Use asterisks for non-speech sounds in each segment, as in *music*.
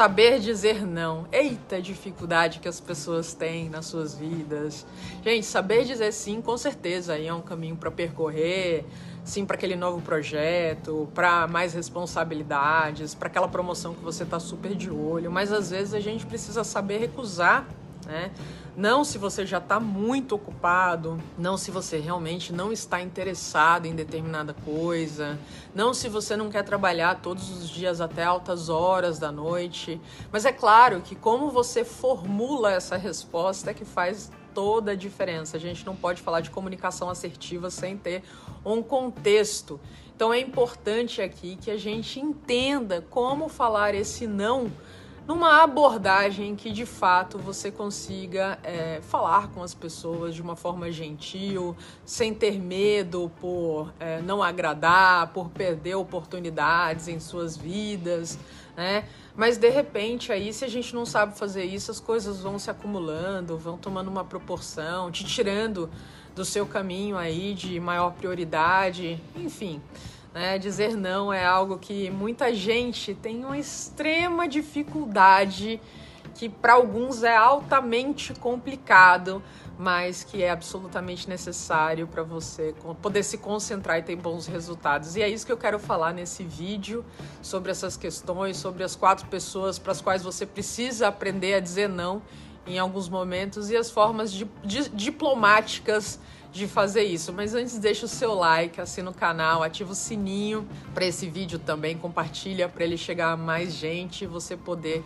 Saber dizer não. Eita dificuldade que as pessoas têm nas suas vidas. Gente, saber dizer sim, com certeza, aí é um caminho para percorrer. Sim, para aquele novo projeto, para mais responsabilidades, para aquela promoção que você está super de olho. Mas às vezes a gente precisa saber recusar né? Não se você já está muito ocupado, não se você realmente não está interessado em determinada coisa, não se você não quer trabalhar todos os dias até altas horas da noite. Mas é claro que como você formula essa resposta é que faz toda a diferença. A gente não pode falar de comunicação assertiva sem ter um contexto. Então é importante aqui que a gente entenda como falar esse não numa abordagem que de fato você consiga é, falar com as pessoas de uma forma gentil, sem ter medo por é, não agradar, por perder oportunidades em suas vidas, né? Mas de repente aí, se a gente não sabe fazer isso, as coisas vão se acumulando, vão tomando uma proporção, te tirando do seu caminho aí de maior prioridade, enfim. Né? Dizer não é algo que muita gente tem uma extrema dificuldade, que para alguns é altamente complicado, mas que é absolutamente necessário para você poder se concentrar e ter bons resultados. E é isso que eu quero falar nesse vídeo sobre essas questões, sobre as quatro pessoas para as quais você precisa aprender a dizer não em alguns momentos e as formas de, de, diplomáticas de fazer isso. Mas antes, deixa o seu like, assina o canal, ativa o sininho para esse vídeo também, compartilha para ele chegar a mais gente e você poder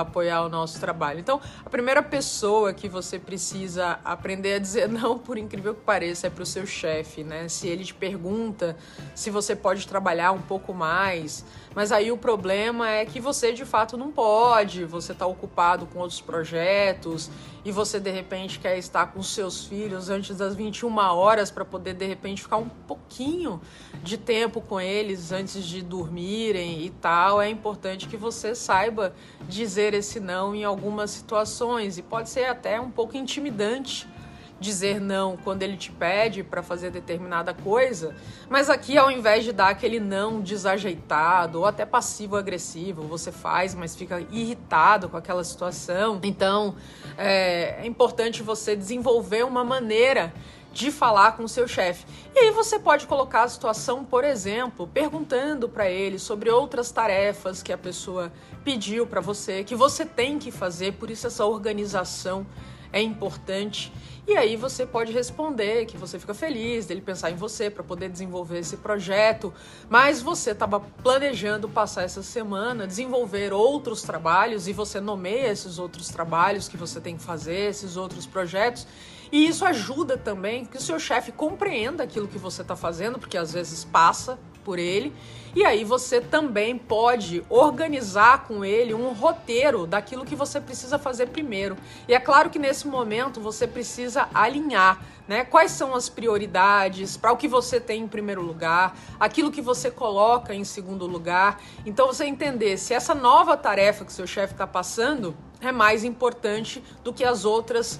apoiar o nosso trabalho. Então, a primeira pessoa que você precisa aprender a dizer *laughs* não, por incrível que pareça, é para o seu chefe, né? Se ele te pergunta se você pode trabalhar um pouco mais, mas aí o problema é que você de fato não pode, você está ocupado com outros projetos e você de repente quer estar com seus filhos antes das 21 horas para poder de repente ficar um pouquinho de tempo com eles antes de dormirem e tal. É importante que você saiba dizer dizer esse não em algumas situações e pode ser até um pouco intimidante dizer não quando ele te pede para fazer determinada coisa, mas aqui ao invés de dar aquele não desajeitado ou até passivo-agressivo, você faz, mas fica irritado com aquela situação. Então é, é importante você desenvolver uma maneira de falar com o seu chefe. E aí você pode colocar a situação, por exemplo, perguntando para ele sobre outras tarefas que a pessoa pediu para você, que você tem que fazer, por isso essa organização é importante. E aí você pode responder que você fica feliz dele pensar em você para poder desenvolver esse projeto, mas você estava planejando passar essa semana, desenvolver outros trabalhos e você nomeia esses outros trabalhos que você tem que fazer, esses outros projetos. E isso ajuda também que o seu chefe compreenda aquilo que você está fazendo, porque às vezes passa por ele. E aí você também pode organizar com ele um roteiro daquilo que você precisa fazer primeiro. E é claro que nesse momento você precisa alinhar, né? Quais são as prioridades para o que você tem em primeiro lugar, aquilo que você coloca em segundo lugar. Então você entender se essa nova tarefa que seu chefe está passando é mais importante do que as outras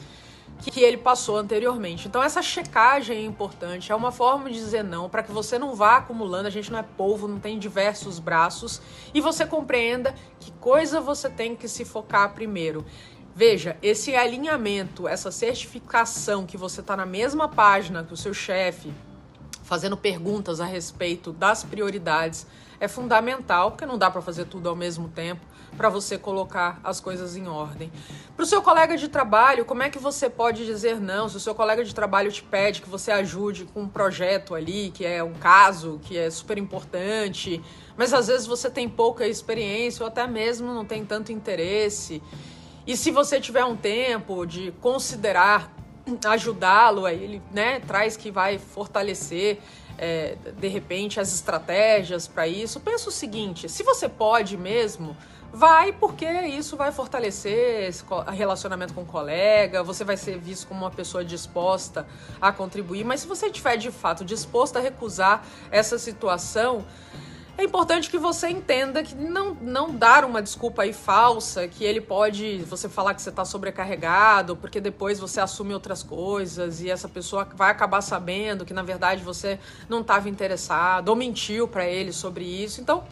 que ele passou anteriormente. Então essa checagem é importante, é uma forma de dizer não para que você não vá acumulando, a gente não é polvo, não tem diversos braços e você compreenda que coisa você tem que se focar primeiro. Veja, esse alinhamento, essa certificação que você está na mesma página que o seu chefe, fazendo perguntas a respeito das prioridades, é fundamental, porque não dá para fazer tudo ao mesmo tempo para você colocar as coisas em ordem. Para o seu colega de trabalho, como é que você pode dizer não? Se o seu colega de trabalho te pede que você ajude com um projeto ali, que é um caso que é super importante, mas às vezes você tem pouca experiência ou até mesmo não tem tanto interesse. E se você tiver um tempo de considerar ajudá-lo, aí ele né, traz que vai fortalecer é, de repente as estratégias para isso. Pensa o seguinte: se você pode mesmo, Vai, porque isso vai fortalecer esse relacionamento com o colega, você vai ser visto como uma pessoa disposta a contribuir, mas se você estiver de fato disposto a recusar essa situação, é importante que você entenda que não, não dar uma desculpa aí falsa, que ele pode você falar que você está sobrecarregado, porque depois você assume outras coisas e essa pessoa vai acabar sabendo que na verdade você não estava interessado ou mentiu para ele sobre isso. Então,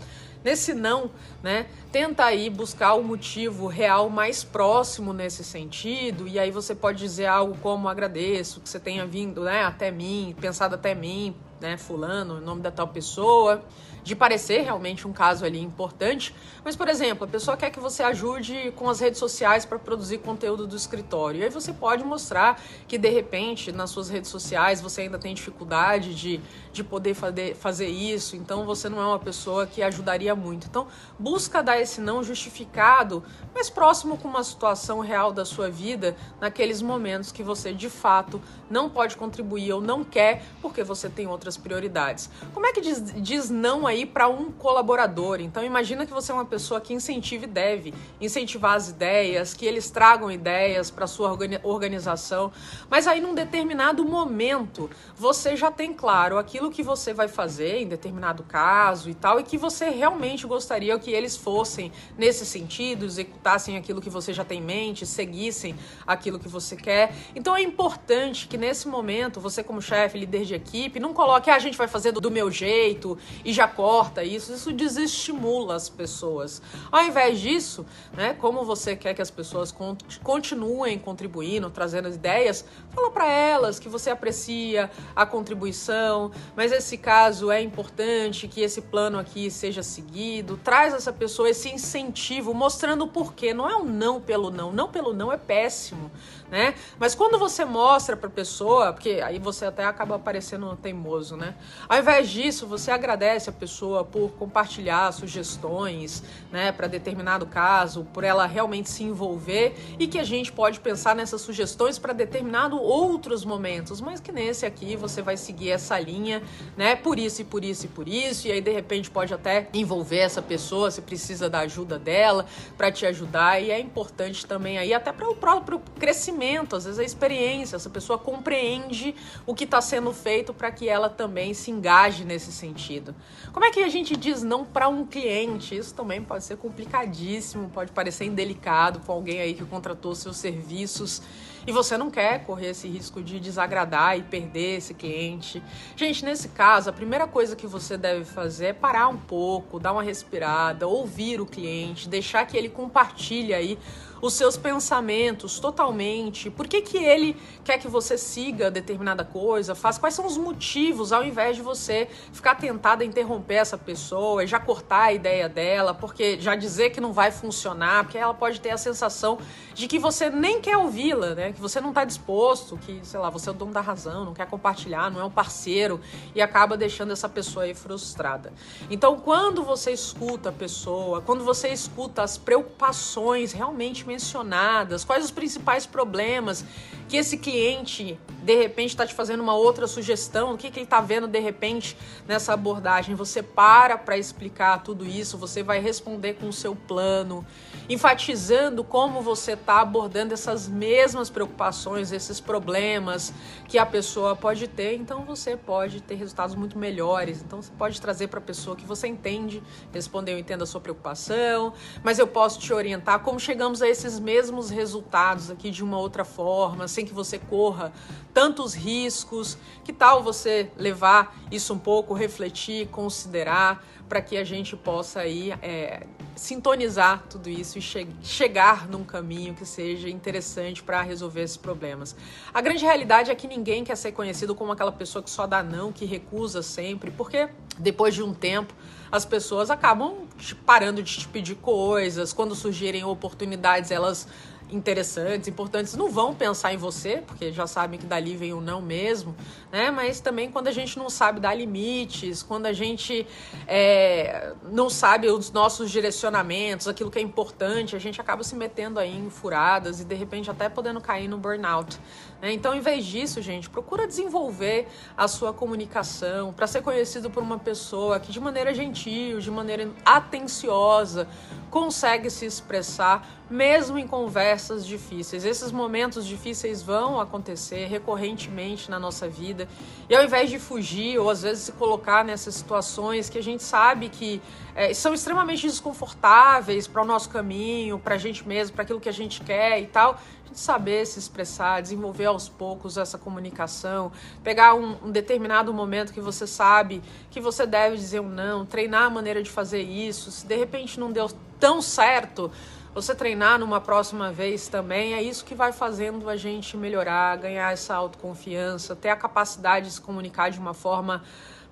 nesse não, né? Tenta aí buscar o motivo real mais próximo nesse sentido, e aí você pode dizer algo como agradeço que você tenha vindo, né, até mim, pensado até mim, né, fulano, o nome da tal pessoa de parecer realmente um caso ali importante. Mas, por exemplo, a pessoa quer que você ajude com as redes sociais para produzir conteúdo do escritório. E aí você pode mostrar que, de repente, nas suas redes sociais você ainda tem dificuldade de, de poder fazer, isso. Então, você não é uma pessoa que ajudaria muito. Então, busca dar esse não justificado, mas próximo com uma situação real da sua vida, naqueles momentos que você, de fato, não pode contribuir ou não quer porque você tem outras prioridades. Como é que diz, diz não aí para um colaborador? Então imagina que você é uma pessoa que incentiva e deve incentivar as ideias, que eles tragam ideias para sua organização, mas aí num determinado momento você já tem claro aquilo que você vai fazer em determinado caso e tal, e que você realmente gostaria que eles fossem nesse sentido, executassem aquilo que você já tem em mente, seguissem aquilo que você quer. Então é importante que nesse momento, você como chefe, líder de equipe, não coloque, ah, a gente vai fazer do meu jeito e já corta isso. Isso desestimula as pessoas. Ao invés disso, né, como você quer que as pessoas continuem contribuindo, trazendo ideias, fala para elas que você aprecia a contribuição, mas esse caso é importante que esse plano aqui seja seguido. Traz essa pessoa esse incentivo, mostrando o porquê. Não é um não pelo não. Não pelo não é péssimo né? Mas quando você mostra para pessoa, porque aí você até acaba parecendo teimoso, né? Ao invés disso, você agradece a pessoa por compartilhar sugestões, né, para determinado caso, por ela realmente se envolver e que a gente pode pensar nessas sugestões para determinado outros momentos, mas que nesse aqui você vai seguir essa linha, né? Por isso e por isso e por isso, e aí de repente pode até envolver essa pessoa se precisa da ajuda dela para te ajudar e é importante também aí até para o próprio crescimento às vezes a experiência, essa pessoa compreende o que está sendo feito para que ela também se engaje nesse sentido. Como é que a gente diz não para um cliente? Isso também pode ser complicadíssimo, pode parecer indelicado para alguém aí que contratou seus serviços e você não quer correr esse risco de desagradar e perder esse cliente. Gente, nesse caso, a primeira coisa que você deve fazer é parar um pouco, dar uma respirada, ouvir o cliente, deixar que ele compartilhe aí os seus pensamentos totalmente. Por que, que ele quer que você siga determinada coisa? Faz quais são os motivos, ao invés de você ficar tentada a interromper essa pessoa e já cortar a ideia dela, porque já dizer que não vai funcionar, porque ela pode ter a sensação de que você nem quer ouvi-la, né? Que você não está disposto, que, sei lá, você é o dono da razão, não quer compartilhar, não é um parceiro e acaba deixando essa pessoa aí frustrada. Então, quando você escuta a pessoa, quando você escuta as preocupações realmente mencionadas, quais os principais problemas que esse cliente de repente está te fazendo uma outra sugestão, o que, que ele está vendo de repente nessa abordagem. Você para para explicar tudo isso, você vai responder com o seu plano, enfatizando como você está abordando essas mesmas preocupações, esses problemas que a pessoa pode ter. Então você pode ter resultados muito melhores. Então você pode trazer para a pessoa que você entende, responder, eu entendo a sua preocupação, mas eu posso te orientar como chegamos a esses mesmos resultados aqui de uma outra forma, sem que você corra tantos riscos. Que tal você levar isso um pouco, refletir, considerar, para que a gente possa aí é, sintonizar tudo isso e che chegar num caminho que seja interessante para resolver esses problemas. A grande realidade é que ninguém quer ser conhecido como aquela pessoa que só dá não, que recusa sempre, porque depois de um tempo as pessoas acabam parando de te pedir coisas, quando surgirem oportunidades elas interessantes, importantes, não vão pensar em você, porque já sabem que dali vem o não mesmo, né? Mas também quando a gente não sabe dar limites, quando a gente é, não sabe os nossos direcionamentos, aquilo que é importante, a gente acaba se metendo aí em furadas e de repente até podendo cair no burnout. Né? Então, em vez disso, gente, procura desenvolver a sua comunicação para ser conhecido por uma pessoa que de maneira gentil, de maneira atenciosa, consegue se expressar mesmo em conversas difíceis. Esses momentos difíceis vão acontecer recorrentemente na nossa vida. E ao invés de fugir ou às vezes se colocar nessas situações que a gente sabe que é, são extremamente desconfortáveis para o nosso caminho, para a gente mesmo, para aquilo que a gente quer e tal, a gente saber se expressar, desenvolver aos poucos essa comunicação, pegar um, um determinado momento que você sabe que você deve dizer um não, treinar a maneira de fazer isso. Se de repente não deu tão certo, você treinar numa próxima vez também, é isso que vai fazendo a gente melhorar, ganhar essa autoconfiança, ter a capacidade de se comunicar de uma forma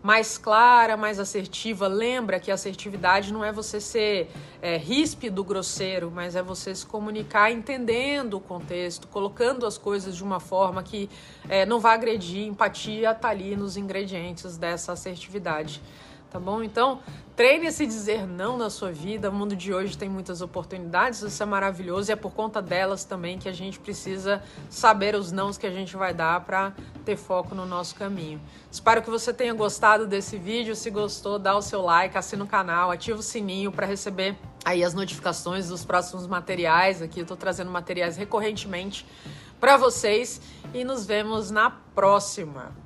mais clara, mais assertiva. Lembra que assertividade não é você ser é, ríspido, grosseiro, mas é você se comunicar entendendo o contexto, colocando as coisas de uma forma que é, não vai agredir. Empatia está ali nos ingredientes dessa assertividade tá bom? Então, treine esse dizer não na sua vida. O mundo de hoje tem muitas oportunidades, isso é maravilhoso e é por conta delas também que a gente precisa saber os nãos que a gente vai dar para ter foco no nosso caminho. Espero que você tenha gostado desse vídeo. Se gostou, dá o seu like, assina o canal, ativa o sininho para receber aí as notificações dos próximos materiais. Aqui eu tô trazendo materiais recorrentemente para vocês e nos vemos na próxima.